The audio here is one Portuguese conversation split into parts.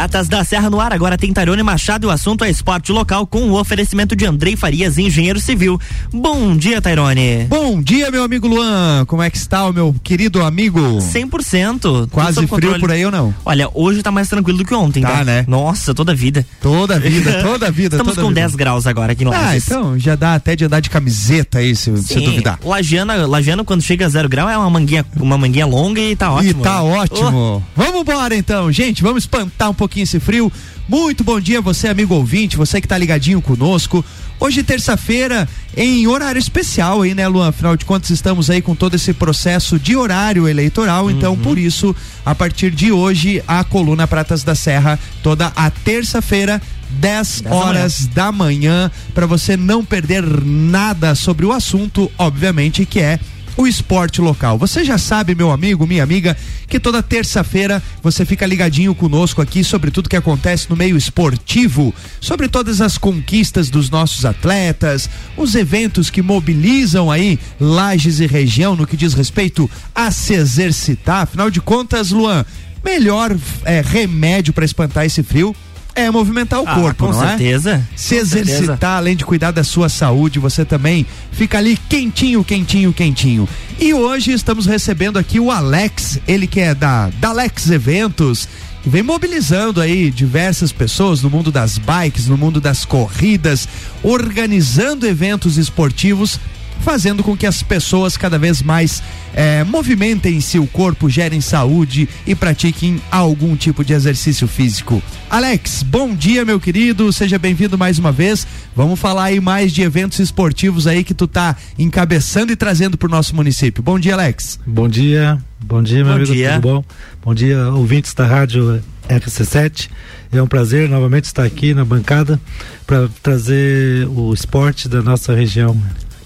Pratas da Serra no ar, agora tem Tarone Machado o assunto é esporte local com o oferecimento de Andrei Farias, engenheiro civil. Bom dia, Tairone. Bom dia, meu amigo Luan. Como é que está o meu querido amigo? 100%. Quase frio por aí ou não? Olha, hoje tá mais tranquilo do que ontem, tá? tá? né? Nossa, toda vida. Toda vida, toda vida. Estamos com vida. 10 graus agora aqui no Ah, então já dá até de andar de camiseta aí, se, Sim, se duvidar. Lagiana, Lagiana, quando chega a zero grau, é uma manguinha, uma manguinha longa e tá ótimo. E tá né? ótimo. Oh. Vamos embora então, gente. Vamos espantar um pouquinho esse frio. Muito bom dia, você, amigo ouvinte, você que está ligadinho conosco. Hoje, terça-feira, em horário especial aí, né, Luan? Afinal de contas, estamos aí com todo esse processo de horário eleitoral. Uhum. Então, por isso, a partir de hoje, a coluna Pratas da Serra, toda a terça-feira, 10 horas da manhã, para você não perder nada sobre o assunto, obviamente, que é o esporte local. Você já sabe, meu amigo, minha amiga, que toda terça-feira você fica ligadinho conosco aqui sobre tudo que acontece no meio esportivo, sobre todas as conquistas dos nossos atletas, os eventos que mobilizam aí Lages e região no que diz respeito a se exercitar. Afinal de contas, Luan, melhor é, remédio para espantar esse frio é movimentar o ah, corpo, com não é? certeza. é? Se com exercitar, certeza. além de cuidar da sua saúde, você também fica ali quentinho, quentinho, quentinho. E hoje estamos recebendo aqui o Alex, ele que é da Dalex Eventos que vem mobilizando aí diversas pessoas no mundo das bikes, no mundo das corridas, organizando eventos esportivos fazendo com que as pessoas cada vez mais é, movimentem seu corpo, gerem saúde e pratiquem algum tipo de exercício físico. Alex, bom dia, meu querido, seja bem-vindo mais uma vez. Vamos falar aí mais de eventos esportivos aí que tu tá encabeçando e trazendo para o nosso município. Bom dia, Alex. Bom dia, bom dia, meu bom amigo, dia. tudo bom? Bom dia, ouvintes da rádio RC7. É um prazer novamente estar aqui na bancada para trazer o esporte da nossa região.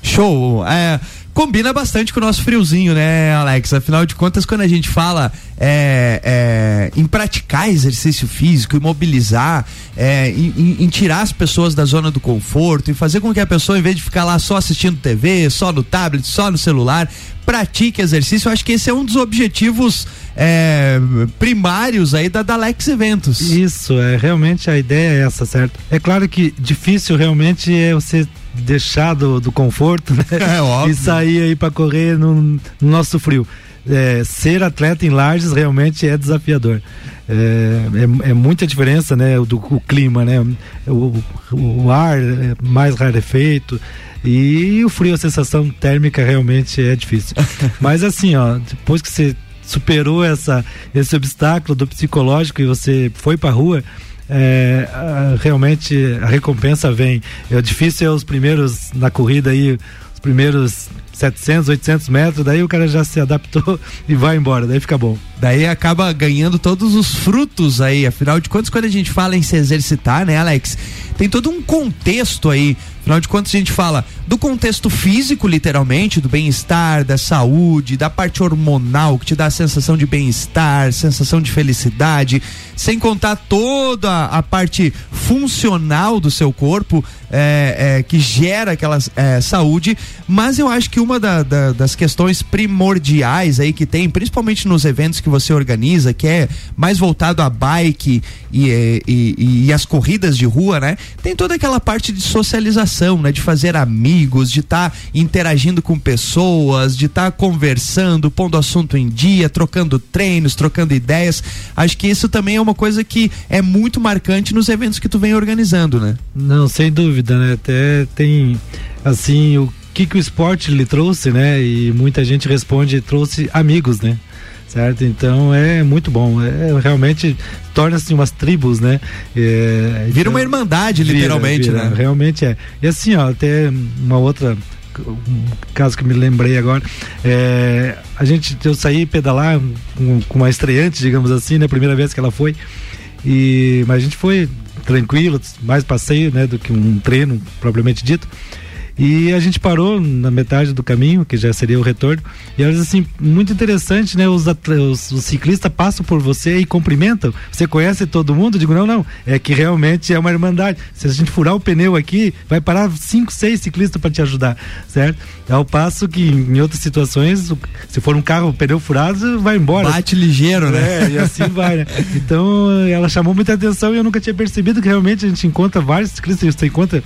Show! É, combina bastante com o nosso friozinho, né, Alex? Afinal de contas, quando a gente fala é, é, em praticar exercício físico, em mobilizar, é, em, em, tirar as pessoas da zona do conforto, e fazer com que a pessoa, em vez de ficar lá só assistindo TV, só no tablet, só no celular, pratique exercício. Eu acho que esse é um dos objetivos é, primários aí da Dalex Eventos. Isso, é realmente a ideia é essa, certo? É claro que difícil realmente é você deixar do, do conforto, né? É. E sair aí para correr no, no, nosso frio. É, ser atleta em Lages realmente é desafiador. É, é, é muita diferença, né? Do o clima, né? O, o, ar é mais rarefeito e o frio, a sensação térmica realmente é difícil. Mas assim, ó, depois que você superou essa, esse obstáculo do psicológico e você foi para rua, é, realmente a recompensa vem. É difícil é os primeiros na corrida aí, os primeiros 700, 800 metros, daí o cara já se adaptou e vai embora, daí fica bom. Daí acaba ganhando todos os frutos aí, afinal de contas, quando a gente fala em se exercitar, né, Alex? Tem todo um contexto aí Afinal de contas, a gente fala do contexto físico, literalmente, do bem-estar, da saúde, da parte hormonal, que te dá a sensação de bem-estar, sensação de felicidade, sem contar toda a parte funcional do seu corpo, é, é, que gera aquela é, saúde. Mas eu acho que uma da, da, das questões primordiais aí que tem, principalmente nos eventos que você organiza, que é mais voltado a bike e, e, e, e as corridas de rua, né? Tem toda aquela parte de socialização né? De fazer amigos, de estar tá interagindo com pessoas, de estar tá conversando, pondo assunto em dia, trocando treinos, trocando ideias. Acho que isso também é uma coisa que é muito marcante nos eventos que tu vem organizando, né? Não, sem dúvida, né? Até tem assim o que que o esporte lhe trouxe, né? E muita gente responde trouxe amigos, né? certo? Então é muito bom. É, realmente torna-se umas tribos, né? É, vira uma então, irmandade, literalmente, vira, né? Realmente é. E assim, ó, até uma outra um caso que me lembrei agora é, a gente eu saí pedalar com, com uma estreante digamos assim né primeira vez que ela foi e mas a gente foi tranquilo mais passeio né do que um treino propriamente dito E a gente parou na metade do caminho, que já seria o retorno. E elas assim, muito interessante, né? Os, os, os, ciclistas passam por você e cumprimentam. Você conhece todo mundo? Eu digo, não, não. É que realmente é uma irmandade. Se a gente furar o pneu aqui, vai parar cinco, seis ciclistas para te ajudar, certo? Ao passo que em outras situações, se for um carro, pneu furado, vai embora. Bate ligeiro, né? É, e assim vai, né? Então, ela chamou muita atenção e eu nunca tinha percebido que realmente a gente encontra vários ciclistas, você encontra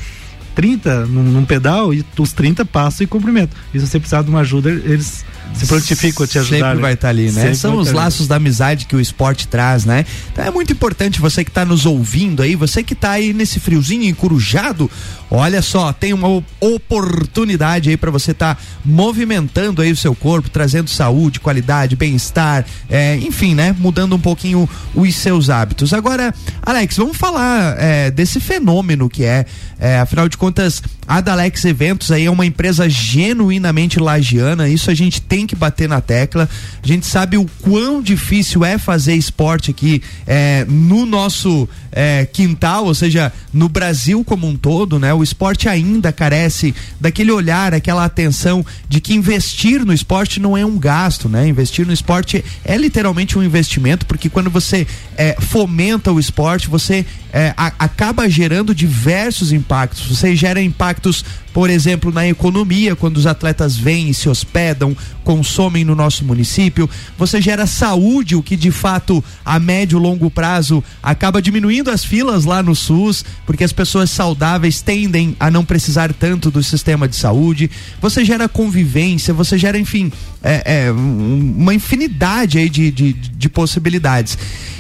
30 num, num, pedal e os 30 passam e cumprimentam. E se você precisar de uma ajuda, eles se prontificam a te ajudar. Sempre né? vai estar tá ali, né? Sempre São os laços ali. da amizade que o esporte traz, né? Então é muito importante você que está nos ouvindo aí, você que está aí nesse friozinho encurujado, olha só, tem uma oportunidade aí para você estar tá movimentando aí o seu corpo, trazendo saúde, qualidade, bem-estar, é, enfim, né? Mudando um pouquinho os seus hábitos. Agora, Alex, vamos falar é, desse fenômeno que é, é, afinal de contas, a Dalex Eventos aí é uma empresa genuinamente lagiana, isso a gente tem que bater na tecla. A gente sabe o quão difícil é fazer esporte aqui é, no nosso é, quintal, ou seja, no Brasil como um todo, né? O esporte ainda carece daquele olhar, aquela atenção de que investir no esporte não é um gasto, né? Investir no esporte é literalmente um investimento, porque quando você é, fomenta o esporte, você é, a, acaba gerando diversos impactos. Você gera impactos, por exemplo, na economia, quando os atletas vêm e se hospedam, consomem no nosso município. Você gera saúde, o que de fato a médio e longo prazo acaba diminuindo as filas lá no SUS, porque as pessoas saudáveis tendem a não precisar tanto do sistema de saúde. Você gera convivência, você gera, enfim, é, é, uma infinidade aí de, de, de possibilidades.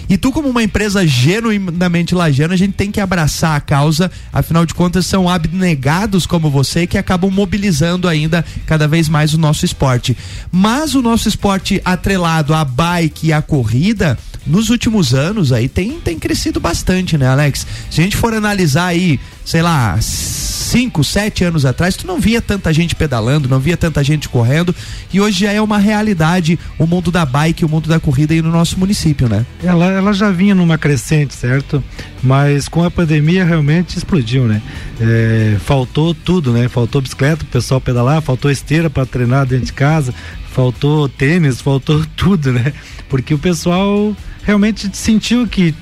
E tu, como uma empresa genuinamente lajana, a gente tem que abraçar a causa, afinal de contas, são abnegados como você que acabam mobilizando ainda cada vez mais o nosso esporte. Mas o nosso esporte atrelado à bike e à corrida, nos últimos anos aí tem, tem crescido bastante, né, Alex? Se a gente for analisar aí, sei lá, cinco, sete anos atrás, tu não via tanta gente pedalando, não via tanta gente correndo, e hoje já é uma realidade o mundo da bike, o mundo da corrida aí no nosso município, né? Ela, ela já vinha numa crescente, certo? Mas com a pandemia realmente explodiu, né? É, faltou tudo, né? Faltou bicicleta pro pessoal pedalar, faltou esteira para treinar dentro de casa, faltou tênis, faltou tudo, né? Porque o pessoal realmente sentiu que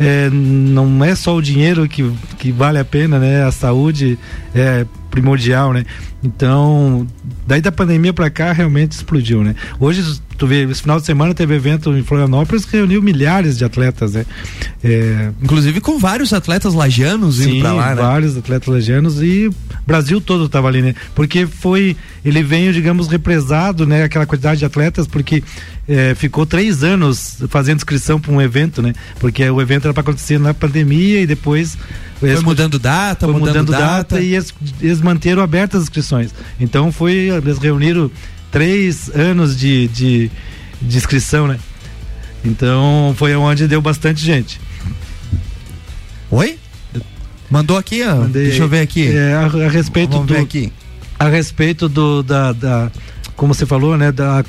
é, não é só o dinheiro que, que vale a pena, né? A saúde é primordial, né? Então, daí da pandemia para cá realmente explodiu, né? Hoje tu vê, esse final de semana teve evento em Florianópolis que reuniu milhares de atletas, né? É... Inclusive com vários atletas lajanos indo para lá, né? vários atletas lajanos e Brasil todo estava ali, né? Porque foi, ele veio, digamos, represado, né? Aquela quantidade de atletas, porque é, ficou três anos fazendo inscrição para um evento, né? Porque o evento era para acontecer na pandemia e depois foi mudando data, foi mudando, mudando data, data, e eles, eles manteram abertas as inscrições. Então foi, eles reuniram três anos de, de, de inscrição, né? Então foi onde deu bastante gente. Oi? Mandou aqui, ó. Mandei, Deixa eu ver aqui. É, a, a, respeito Vamos do. Ver aqui. A respeito do da, da como você falou, né, da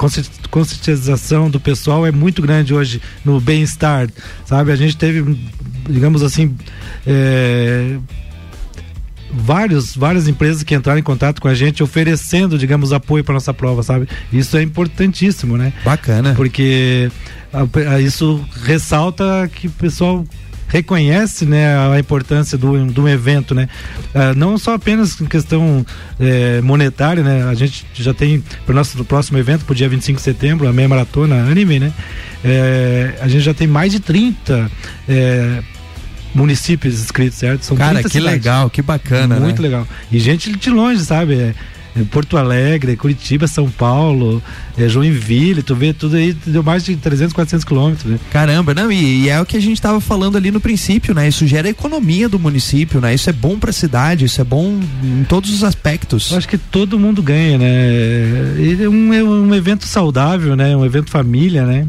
conscientização do pessoal é muito grande hoje no bem-estar, sabe? A gente teve, digamos assim, é, vários, várias empresas que entraram em contato com a gente oferecendo, digamos, apoio para nossa prova, sabe? Isso é importantíssimo, né? Bacana. Porque a, a, isso ressalta que o pessoal reconhece né, a importância do, do evento, né? Ah, não só apenas em questão é, monetária, né? A gente já tem para o nosso próximo evento, para o dia 25 de setembro, a meia maratona anime, né? É, a gente já tem mais de 30 é, municípios inscritos, certo? São Cara, que cidades. legal, que bacana. Muito né? legal. E gente de longe, sabe? É, é Porto Alegre, Curitiba, São Paulo, é Joinville, tu vê tudo aí, deu mais de 300, 400 quilômetros. Né? Caramba, não, e, e, é o que a gente estava falando ali no princípio, né? Isso gera economia do município, né? Isso é bom para a cidade, isso é bom em todos os aspectos. Eu acho que todo mundo ganha, né? É um, é um evento saudável, né? Um evento família, né?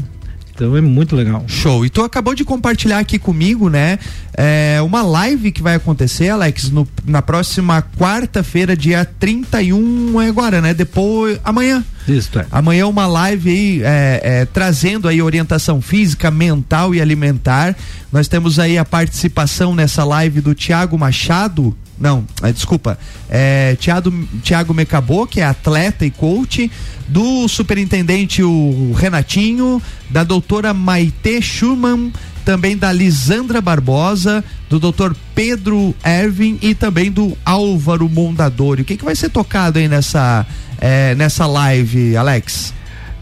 Então é muito legal. Show. E tu acabou de compartilhar aqui comigo, né? É, uma live que vai acontecer, Alex, no, na próxima quarta-feira, dia 31 é agora, né? Depois. Amanhã. Isso, é. Amanhã uma live aí é, é, trazendo aí orientação física, mental e alimentar. Nós temos aí a participação nessa live do Tiago Machado, não, é, desculpa, é, Tiago, Tiago Mecabô, que é atleta e coach, do superintendente o Renatinho, da doutora Maite Schumann, também da Lisandra Barbosa, do doutor Pedro Ervin e também do Álvaro Mondadori. O que, que vai ser tocado aí nessa, é, nessa live, Alex?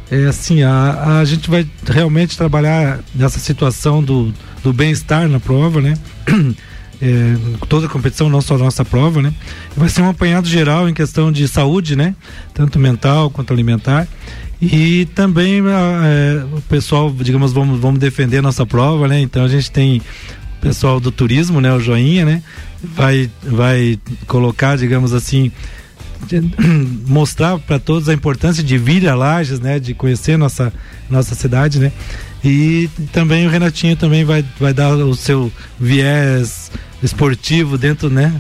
É assim, a, a gente vai realmente trabalhar nessa situação do, do bem-estar na prova, né? É, toda a competição, não só a nossa prova, né? Vai ser um apanhado geral em questão de saúde, né? Tanto mental quanto alimentar. E também é, o pessoal, digamos, vamos, vamos defender a nossa prova, né? Então a gente tem o pessoal do turismo, né? O Joinha, né? Vai, vai colocar, digamos assim, mostrar para todos a importância de vir a Lages, né? De conhecer nossa, nossa cidade, né? E também o Renatinho também vai, vai dar o seu viés esportivo dentro, né?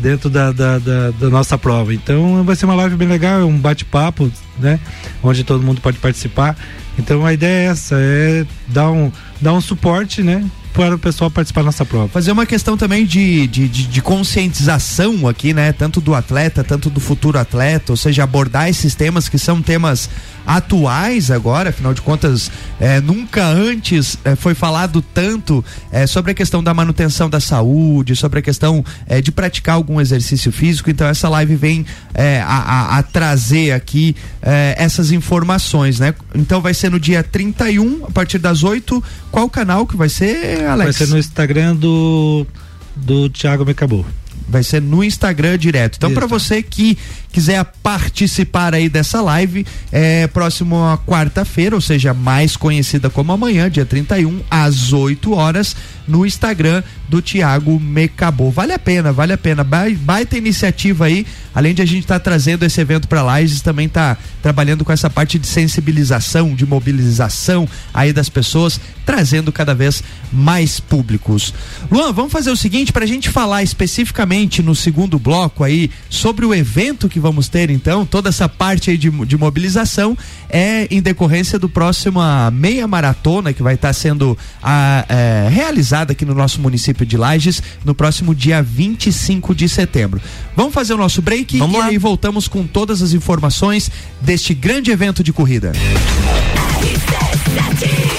Dentro da, da, da, da nossa prova. Então vai ser uma live bem legal, é um bate-papo, né? Onde todo mundo pode participar. Então a ideia é essa, é dar um, dar um suporte, né? para o pessoal participar da nossa prova. Fazer uma questão também de, de, de, de, conscientização aqui, né? Tanto do atleta, tanto do futuro atleta, ou seja, abordar esses temas que são temas atuais agora, afinal de contas, é, nunca antes é, foi falado tanto é, sobre a questão da manutenção da saúde, sobre a questão é, de praticar algum exercício físico. Então, essa live vem é, a, a, a, trazer aqui é, essas informações, né? Então, vai ser no dia 31, a partir das 8. Qual canal que vai ser, Alex? Vai ser no Instagram do, do Thiago Mecabou vai ser no Instagram direto. Então, para você que quiser participar aí dessa live, é próximo a quarta-feira, ou seja, mais conhecida como amanhã, dia 31, às 8 horas, no Instagram do Tiago Mecabô. Vale a pena, vale a pena. Baita iniciativa aí. Além de a gente estar tá trazendo esse evento para Lages, também tá trabalhando com essa parte de sensibilização, de mobilização aí das pessoas, trazendo cada vez mais públicos. Luan, vamos fazer o seguinte para a gente falar especificamente no segundo bloco aí sobre o evento que vamos ter então, toda essa parte aí de, de mobilização é em decorrência do próximo meia maratona que vai estar tá sendo a, é, realizada aqui no nosso município de Lages no próximo dia 25 de setembro. Vamos fazer o nosso break Vamos e lá. aí voltamos com todas as informações deste grande evento de corrida.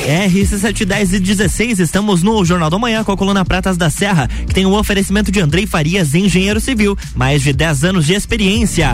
RC710 e 16, estamos no Jornal da Manhã com a coluna Pratas da Serra, que tem o um oferecimento de Andrei Farias, engenheiro civil, mais de 10 anos de experiência.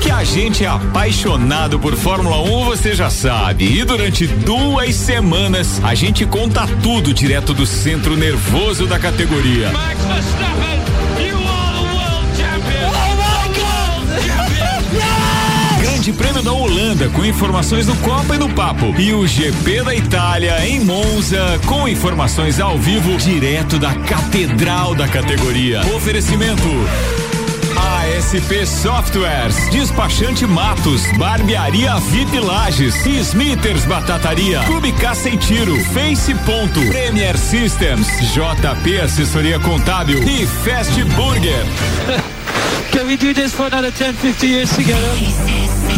Que a gente é apaixonado por Fórmula 1, você já sabe. E durante duas semanas a gente conta tudo direto do centro nervoso da categoria. Max Verstappen, you are the world champion. Oh my God! Grande Prêmio da Holanda com informações no Copa e no Papo. E o GP da Itália em Monza com informações ao vivo direto da Catedral da categoria. Oferecimento ASP Softwares, Despachante Matos, Barbearia VIP Lages, Smithers Batataria, Clube e Tiro, Face Ponto, Premier Systems, JP Assessoria Contábil e Fast Burger. Can we do this for another 10, 50 years together?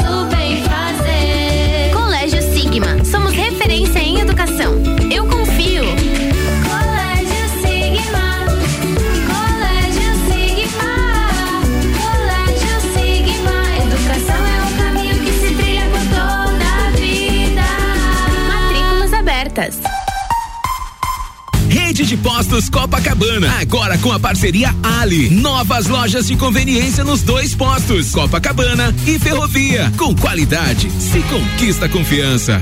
de Postos Copacabana, agora com a parceria Ali. Novas lojas de conveniência nos dois postos, Copacabana e Ferrovia. Com qualidade, se conquista confiança.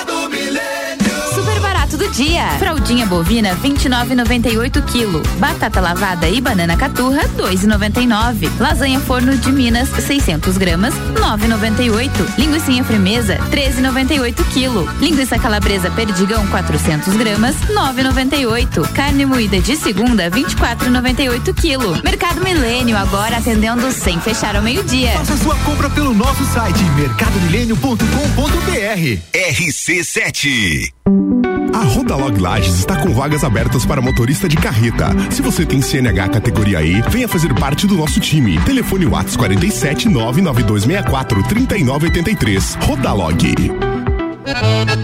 dia. Fraldinha bovina 29,98 kg. Batata lavada e banana caturra 2,99. Lasanha forno de Minas 600 gramas 9,98. Linguiça firmeza 13,98 kg. Linguiça calabresa perdigão 400 gramas 9,98. Carne moída de segunda 24,98 kg. Mercado Milênio agora atendendo sem fechar ao meio-dia. Faça sua compra pelo nosso site mercadomilênio.com.br. RC7 a Rodalog Lages está com vagas abertas para motorista de carreta. Se você tem CNH categoria E, venha fazer parte do nosso time. Telefone Whats 47 99264 3983. Rodalog.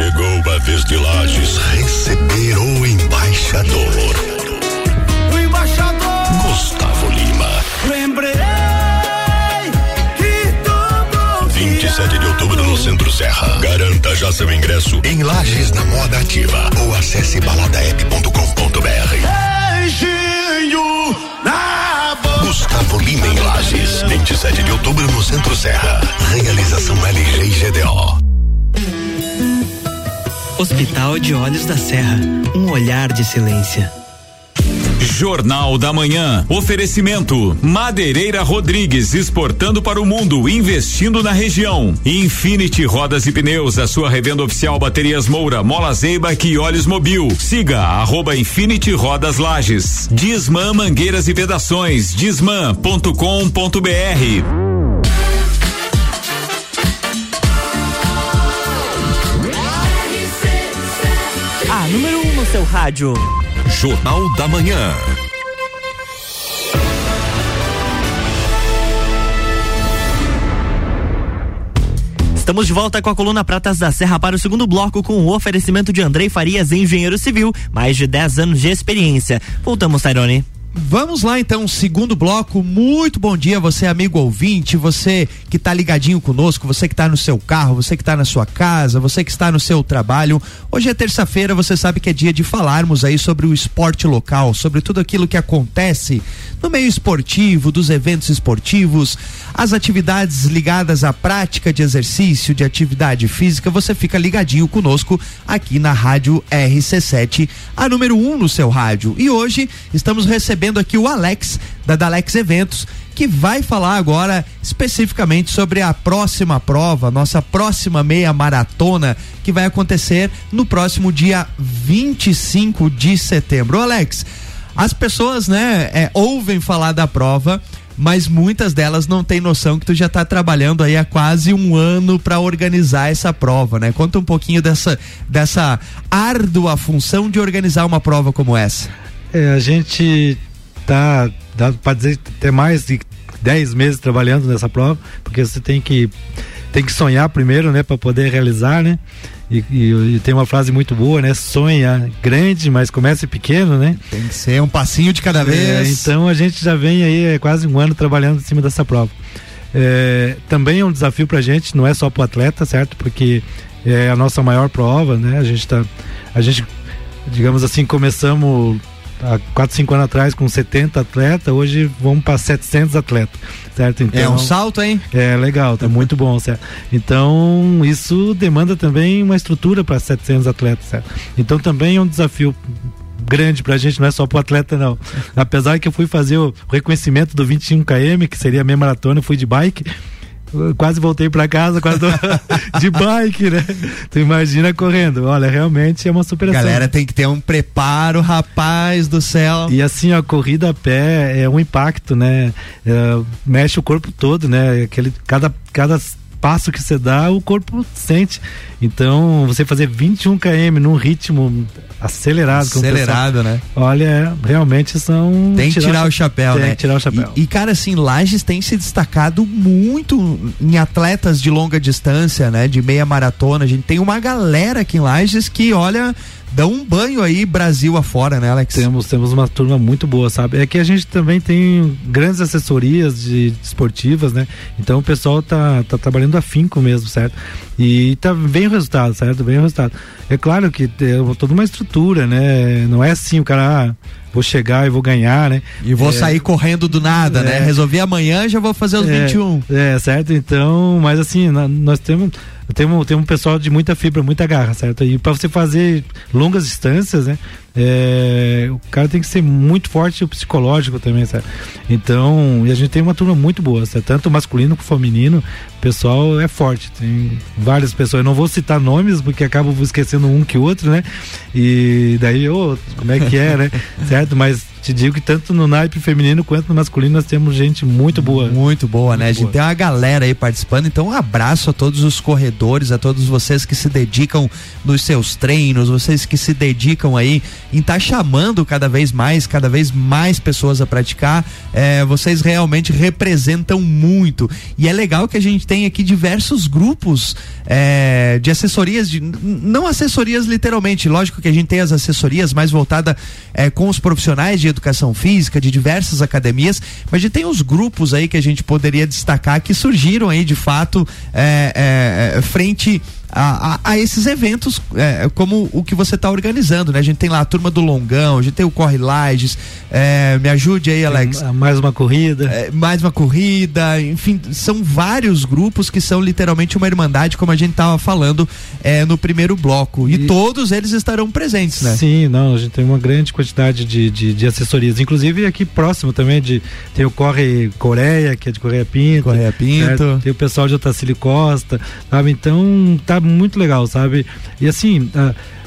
Chegou a vez de Lages receber o embaixador. O embaixador Gustavo Lima. Lembrei que tudo 27 de outubro no Centro Serra. Garanta já seu ingresso em Lages na Moda Ativa ou acesse baladaep.com.br. Beijinho na boca. Gustavo Lima em Lages. 27 de outubro no Centro Serra. Realização LG GDO. Hospital de Olhos da Serra, um olhar de silêncio. Jornal da Manhã. Oferecimento: Madeireira Rodrigues exportando para o mundo, investindo na região. Infinity Rodas e Pneus, a sua revenda oficial Baterias Moura, Mola Zeiba e Olhos Mobil. Siga arroba Infinity Rodas Lages. Disman Mangueiras e Vedações. Disman.com.br. seu rádio. Jornal da Manhã. Estamos de volta com a coluna Pratas da Serra para o segundo bloco com o oferecimento de Andrei Farias, engenheiro civil, mais de 10 anos de experiência. Voltamos, Tairone. Vamos lá então, segundo bloco. Muito bom dia, você amigo ouvinte, você que está ligadinho conosco, você que está no seu carro, você que está na sua casa, você que está no seu trabalho. Hoje é terça-feira, você sabe que é dia de falarmos aí sobre o esporte local, sobre tudo aquilo que acontece no meio esportivo, dos eventos esportivos, as atividades ligadas à prática de exercício, de atividade física. Você fica ligadinho conosco aqui na Rádio RC7, a número 1 um no seu rádio. E hoje estamos recebendo recebendo aqui o Alex, da Dalex Eventos, que vai falar agora especificamente sobre a próxima prova, nossa próxima meia maratona, que vai acontecer no próximo dia 25 de setembro. Alex, as pessoas, né, é, ouvem falar da prova, mas muitas delas não têm noção que tu já está trabalhando aí há quase um ano para organizar essa prova, né? Conta um pouquinho dessa, dessa árdua função de organizar uma prova como essa. É, a gente tá, dá para dizer, ter mais de 10 meses trabalhando nessa prova, porque você tem que tem que sonhar primeiro, né, para poder realizar, né? E, e, e, tem uma frase muito boa, né? Sonha grande, mas comece pequeno, né? Tem que ser um passinho de cada é, vez. É, então a gente já vem aí é, quase um ano trabalhando em cima dessa prova. É, também é um desafio para a gente, não é só para o atleta, certo? Porque é a nossa maior prova, né? A gente tá, a gente, digamos assim, começamos há 4, 5 anos atrás com 70 atletas, hoje vamos para 700 atletas, certo? Então, é um salto, hein? É legal, tá muito bom, certo? Então, isso demanda também uma estrutura para 700 atletas, certo? Então, também é um desafio grande pra gente, não é só pro atleta não. Apesar que eu fui fazer o reconhecimento do 21 km, que seria a meia maratona, eu fui de bike, quase voltei para casa quase de bike, né? Tu imagina correndo. Olha, realmente é uma superação. Galera tem que ter um preparo, rapaz do céu. E assim, a corrida a pé é um impacto, né? É, mexe o corpo todo, né? Aquele, cada, cada passo que você dá, o corpo sente. Então, você fazer 21 km num ritmo acelerado. Acelerado, né? Olha, realmente são. Tem que tirar, tirar o chapéu, tem né? Tem que tirar o chapéu. E, e, cara, assim, Lages tem se destacado muito em atletas de longa distância, né? De meia maratona. A gente tem uma galera aqui em Lages que, olha, dão um banho aí Brasil afora, né, Alex? Temos, temos uma turma muito boa, sabe? É que a gente também tem grandes assessorias de, de esportivas, né? Então o pessoal tá, tá trabalhando afinco mesmo, certo? E tá bem o resultado, certo? Bem o resultado. É claro que tem toda uma estrutura, né? Não é assim o cara, ah, vou chegar e vou ganhar, né? E vou é, sair correndo do nada, né? é, né? Resolvi amanhã, já vou fazer os é, 21. É, certo? Então, mas assim, nós temos tem um, tem um pessoal de muita fibra, muita garra, certo? E para você fazer longas distâncias, né? É, o cara tem que ser muito forte o psicológico também, certo? Então, e a gente tem uma turma muito boa, certo? tanto masculino como feminino, pessoal é forte, tem várias pessoas, eu não vou citar nomes porque acabo esquecendo um que outro, né? E daí, ô, oh, como é que é, né? certo? Mas te digo que tanto no naipe feminino quanto no masculino nós temos gente muito boa. Muito boa, né? Muito? A gente boa. tem uma galera aí participando, então um abraço a todos os corredores, a todos vocês que se dedicam nos seus treinos, vocês que se dedicam aí em estar tá chamando cada vez mais, cada vez mais pessoas a praticar. É, vocês realmente representam muito. E é legal que a gente tem aqui diversos grupos é, de assessorias, de, não assessorias literalmente, lógico que a gente tem as assessorias mais voltada é, com os profissionais de educação física, de diversas academias, mas a gente tem os grupos aí que a gente poderia destacar que surgiram aí de fato é, frente a, a, a esses eventos é, como o que você está organizando, né? A gente tem lá a turma do Longão, a gente tem o Corre Lages, é, me ajude aí, Alex. mais uma corrida. É, mais uma corrida, enfim, são vários grupos que são literalmente uma irmandade, como a gente estava falando é, no primeiro bloco. E, e, todos eles estarão presentes, né? Sim, não, a gente tem uma grande quantidade de, de, de assessorias. Inclusive aqui próximo também de tem o Corre Coreia, que é de Correia Pinto. Correia Pinto. Tem o pessoal de Otacílio Costa, sabe? Então tá muito legal, sabe? E assim,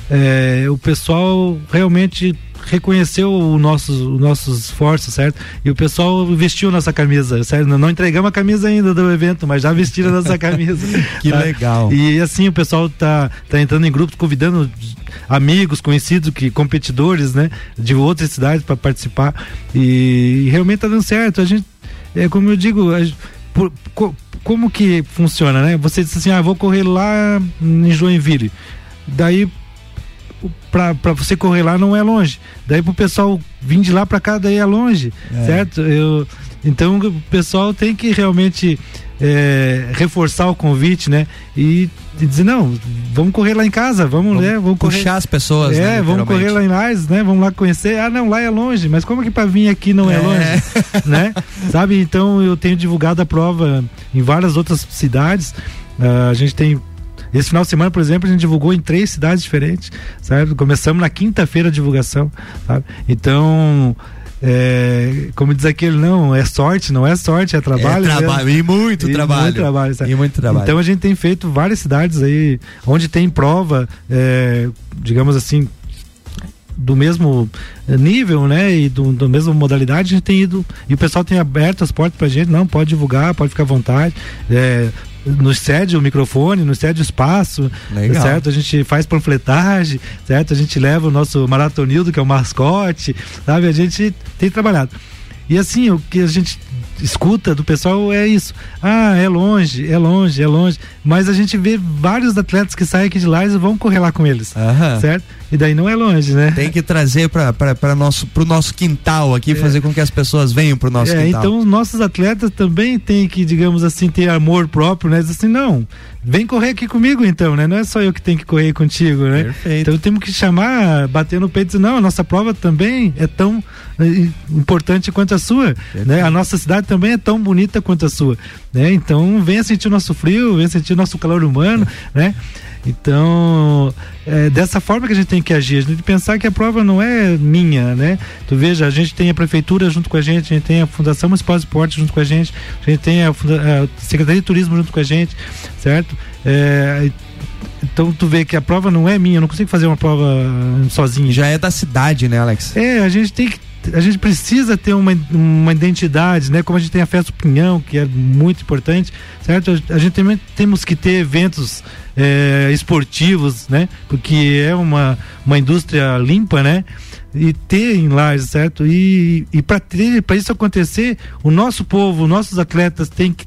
é, o pessoal realmente reconheceu o nossos, os nossos esforços, certo? E o pessoal vestiu nossa camisa, certo? Não entregamos a camisa ainda do evento, mas já vestiram a nossa camisa. que tá? legal. E assim, o pessoal tá, tá entrando em grupos, convidando amigos, conhecidos, que competidores, né? De outras cidades para participar. E, e, realmente tá dando certo. A gente, é como eu digo, por, como que funciona, né? Você disse assim, ah, vou correr lá em Joinville. Daí para você correr lá não é longe. Daí pro pessoal vir de lá para cá daí é longe, é. certo? Eu, então o pessoal tem que realmente é, reforçar o convite, né? E, e, dizer, não, vamos correr lá em casa, vamos, vamos né? Vamos puxar correr. as pessoas, É, né, vamos correr lá em Lais, né? Vamos lá conhecer. Ah, não, lá é longe, mas como que para vir aqui não é, é longe, né? Sabe? Então eu tenho divulgado a prova em várias outras cidades. Uh, a gente tem esse final de semana, por exemplo, a gente divulgou em três cidades diferentes, sabe? Começamos na quinta-feira a divulgação, sabe? Então, é, como diz aquele, não, é sorte, não é sorte, é trabalho. É trabalho, e muito e trabalho. Muito trabalho, E muito trabalho. Então a gente tem feito várias cidades aí, onde tem prova, é, digamos assim, do mesmo nível, né, e do, do mesma modalidade, a gente tem ido, e o pessoal tem aberto as portas pra gente, não, pode divulgar, pode ficar à vontade, é, nos cede o microfone, nos cede o espaço, Legal. certo? A gente faz panfletagem, certo? A gente leva o nosso maratonildo, que é o mascote, sabe? A gente tem trabalhado. E assim, o que a gente escuta do pessoal é isso. Ah, é longe, é longe, é longe. Mas a gente vê vários atletas que saem aqui de lá e vão correr lá com eles. Aham. Certo? E daí não é longe, né? Tem que trazer para nosso pro nosso quintal aqui, é. fazer com que as pessoas venham pro nosso é, quintal. Então os nossos atletas também têm que, digamos assim, ter amor próprio, né? Diz assim, não, vem correr aqui comigo então, né? Não é só eu que tenho que correr contigo, né? Perfeito. Então temos que chamar, bater no peito e dizer, não, a nossa prova também é tão importante quanto a sua, né? A nossa cidade também é tão bonita quanto a sua, né? Então venha sentir o nosso frio, venha sentir o nosso calor humano, né? Então, é dessa forma que a gente tem que agir, a gente tem que pensar que a prova não é minha, né? Tu veja, a gente tem a prefeitura junto com a gente, a gente tem a Fundação Municipal de Esporte junto com a gente, a gente tem a, a Secretaria de Turismo junto com a gente, certo? É, então tu vê que a prova não é minha, eu não consigo fazer uma prova sozinho. Já é da cidade, né, Alex? É, a gente tem que a gente precisa ter uma, uma identidade, né? Como a gente tem a festa Pinhão, que é muito importante, certo? A, gente também temos que ter eventos é, esportivos, né? Porque é uma, uma indústria limpa, né? E ter em lares, certo? E, e para isso acontecer, o nosso povo, nossos atletas têm que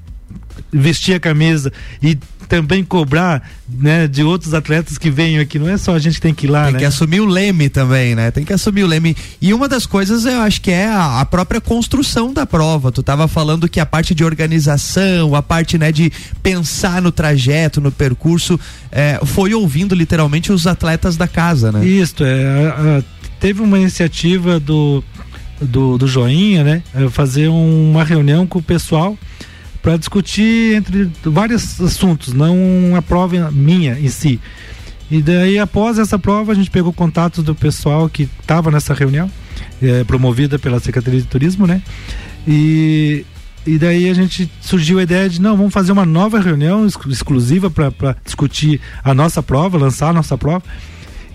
vestir a camisa e também cobrar né, de outros atletas que venham aqui. Não é só a gente que tem que ir lá, tem né? que assumir o leme também, né? Tem que assumir o leme. E uma das coisas eu acho que é a, a própria construção da prova. Tu estava falando que a parte de organização, a parte né, de pensar no trajeto, no percurso, é, foi ouvindo literalmente os atletas da casa, né? Isso, é. A, a, teve uma iniciativa do, do, do Joinha, né? É fazer um, uma reunião com o pessoal para discutir entre vários assuntos, não uma prova minha em si. E daí, após essa prova, a gente pegou contatos do pessoal que estava nessa reunião, é, promovida pela Secretaria de Turismo, né? E, e daí a gente surgiu a ideia de, não, vamos fazer uma nova reunião exclusiva para discutir a nossa prova, lançar a nossa prova.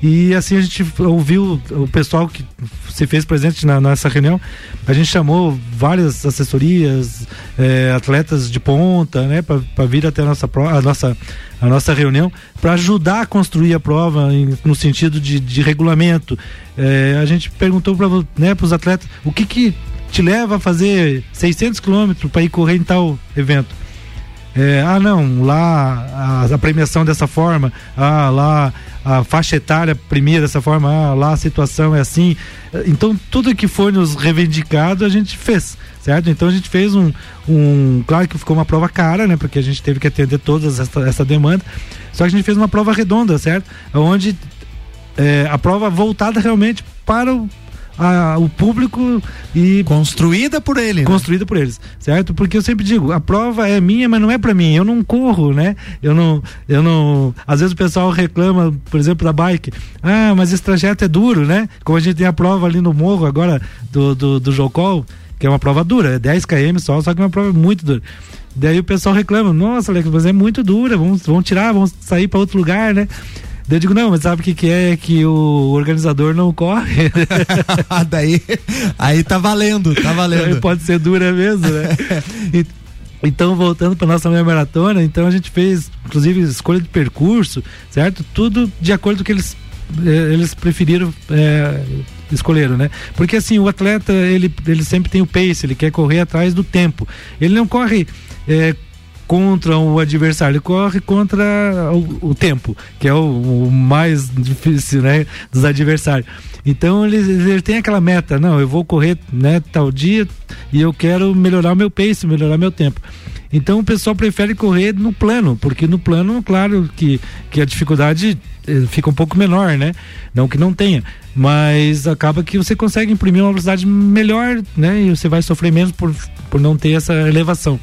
E assim a gente ouviu o pessoal que se fez presente na, nessa reunião. A gente chamou várias assessorias, é, atletas de ponta, né, para vir até a nossa, a nossa, a nossa reunião, para ajudar a construir a prova em, no sentido de, de regulamento. É, a gente perguntou para né, os atletas o que, que te leva a fazer 600 quilômetros para ir correr em tal evento. É, ah, não, lá a, a, premiação dessa forma, ah, lá a faixa etária premia dessa forma, ah, lá a situação é assim. Então, tudo que foi nos reivindicado, a gente fez, certo? Então, a gente fez um. um claro que ficou uma prova cara, né? Porque a gente teve que atender toda essa, essa demanda. Só que a gente fez uma prova redonda, certo? Onde é, a prova voltada realmente para o, a, o público e construída por ele, né? construída né? por eles, certo? Porque eu sempre digo, a prova é minha, mas não é para mim. Eu não corro, né? Eu não, eu não. Às vezes o pessoal reclama, por exemplo, da bike. Ah, mas esse trajeto é duro, né? Como a gente tem a prova ali no morro agora do do, do Jocol, que é uma prova dura, é 10 km só, só que é uma prova muito dura. Daí o pessoal reclama, nossa, Alex, mas é muito dura, vamos, vamos tirar, vamos sair para outro lugar, né? Eu digo, não, mas sabe o que, que é? É que o organizador não corre. Daí, aí tá valendo, tá valendo. Aí pode ser dura mesmo, né? e, então, voltando para nossa meia maratona, então a gente fez, inclusive, escolha de percurso, certo? Tudo de acordo com que eles, eh, eles preferiram é, escolheram, né? Porque assim, o atleta, ele, ele sempre tem o pace, ele quer correr atrás do tempo. Ele não corre é, contra o adversário, ele corre contra o, o tempo, que é o, o, mais difícil, né, dos adversários. Então ele, ele tem aquela meta, não, eu vou correr, né, tal dia e eu quero melhorar o meu pace, melhorar meu tempo. Então o pessoal prefere correr no plano, porque no plano, claro que, que a dificuldade eh, fica um pouco menor, né? Não que não tenha, mas acaba que você consegue imprimir uma velocidade melhor, né? E você vai sofrer menos por, por não ter essa elevação.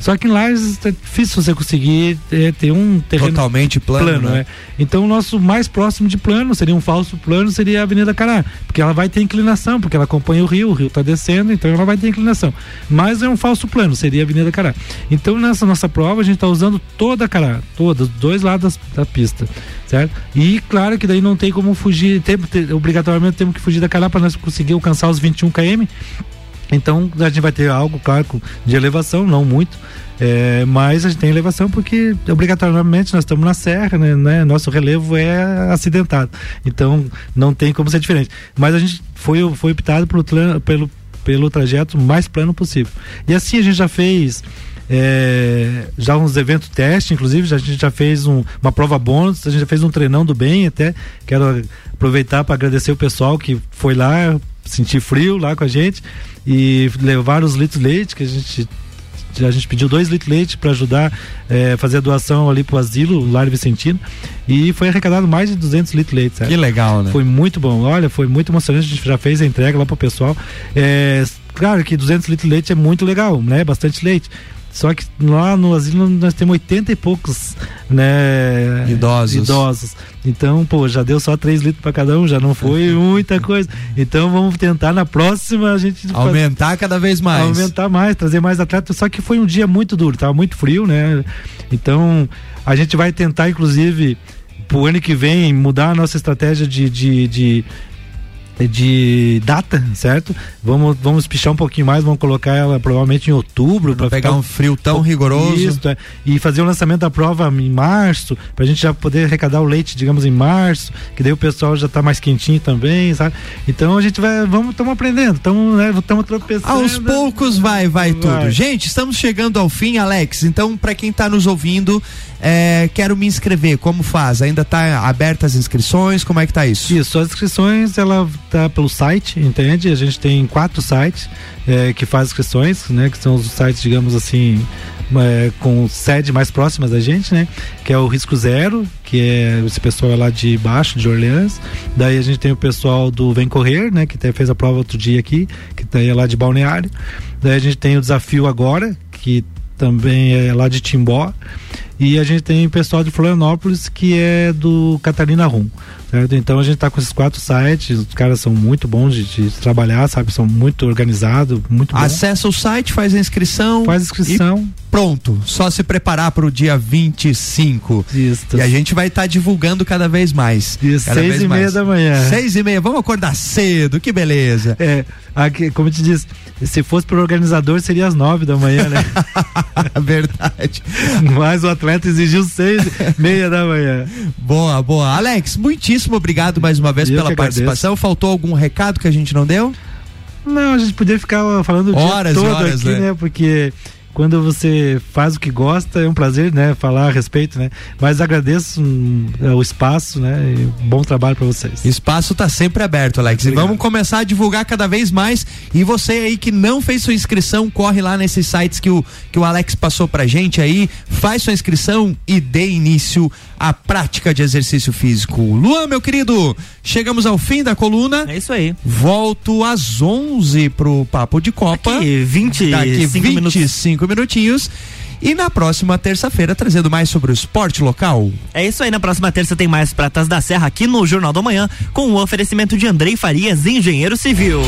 Só que em Lages é difícil você conseguir é, ter um terreno totalmente plano, plano né? é. Então o nosso mais próximo de plano seria um falso plano, seria a Avenida Cará, porque ela vai ter inclinação, porque ela acompanha o rio, o rio está descendo, então ela vai ter inclinação. Mas é um falso plano, seria a Avenida Cará. Então nessa nossa prova a gente está usando toda a Cará, toda, os dois lados da pista, certo? E claro que daí não tem como fugir, tem, tem, obrigatoriamente temos que fugir da Cará para nós conseguir alcançar os 21 km então a gente vai ter algo, claro, de elevação, não muito, é, mas a gente tem elevação porque obrigatoriamente nós estamos na serra, né, né, Nosso relevo é acidentado. Então não tem como ser diferente. Mas a gente foi, foi optado pelo, pelo, pelo trajeto mais plano possível. E assim a gente já fez. É, já uns eventos teste, inclusive, já, a gente já fez um, uma prova bônus, a gente já fez um treinão do bem até. Quero aproveitar para agradecer o pessoal que foi lá, sentir frio lá com a gente e levar os litros de leite que a gente a gente pediu dois litros de leite para ajudar é, fazer a doação ali pro asilo, o Lar Vicentino, e foi arrecadado mais de 200 litros de leite. Sabe? Que legal, né? Foi muito bom. Olha, foi muito emocionante. A gente já fez a entrega lá pro pessoal. É, claro que 200 litros de leite é muito legal, né? Bastante leite. Só que lá no asilo nós temos 80 e poucos, né? Idosos. Idosos. Então, pô, já deu só 3 litros para cada um, já não foi muita coisa. Então vamos tentar na próxima a gente aumentar cada vez mais. Aumentar mais, trazer mais atletas. Só que foi um dia muito duro, tava muito frio, né? Então a gente vai tentar, inclusive, pro ano que vem, mudar a nossa estratégia de, de, de de data, certo? Vamos, vamos pichar um pouquinho mais, vamos colocar ela provavelmente em outubro para pegar um frio tão rigoroso isso, é, e fazer o lançamento da prova em março, para a gente já poder arrecadar o leite, digamos, em março, que daí o pessoal já está mais quentinho também, sabe? Então a gente vai, vamos, estamos aprendendo, estamos, né, estamos tropeçando. Aos poucos vai, vai, vai tudo. Gente, estamos chegando ao fim, Alex. Então, para quem está nos ouvindo, é, quero me inscrever, como faz? Ainda está aberta as inscrições? Como é que tá isso? Isso, as inscrições ela tá pelo site, entende? A gente tem quatro sites é, que faz inscrições, né? Que são os sites, digamos assim, é, com sede mais próximas da gente, né? Que é o Risco Zero, que é esse pessoal é lá de baixo, de Orleans. Daí a gente tem o pessoal do Vem Correr, né? Que até fez a prova outro dia aqui, que tá aí lá de Balneário. Daí a gente tem o Desafio Agora, que também é lá de Timbó. E a gente tem o pessoal de Florianópolis, que é do Catarina Rum. Certo? Então a gente está com esses quatro sites, os caras são muito bons de, de trabalhar, sabe? São muito organizados, muito bom. Acessa o site, faz a inscrição. Faz a inscrição. pronto, só se preparar para o dia 25. Isso. E a gente vai estar tá divulgando cada vez mais. Isso, cada seis vez e mais. meia da manhã. Seis e meia, vamos acordar cedo, que beleza. É, aqui, como eu te disse, se fosse para o organizador seria às nove da manhã, né? Verdade. Mas o atleta exigiu seis e meia da manhã. Boa, boa. Alex, muitíssimo obrigado mais uma vez Eu pela que agradeço. participação. Faltou algum recado que a gente não deu? Não, a gente poderia ficar falando o Horas dia todo horas, aqui, né? né? Porque quando você faz o que gosta, é um prazer, né? Falar a respeito, né? Mas agradeço hum, é, o espaço, né? E bom trabalho para vocês. Espaço tá sempre aberto, Alex. E vamos começar a divulgar cada vez mais. E você aí que não fez sua inscrição, corre lá nesses sites que o, que o Alex passou pra gente aí, faz sua inscrição e dê início à prática de exercício físico. Luan, meu querido, chegamos ao fim da coluna. É isso aí. Volto às 11 pro Papo de Copa. Daqui 25 Daqui 25 minutos. Minutinhos. E na próxima terça-feira, trazendo mais sobre o esporte local. É isso aí, na próxima terça tem mais Pratas da Serra aqui no Jornal da Manhã, com o oferecimento de Andrei Farias, engenheiro civil.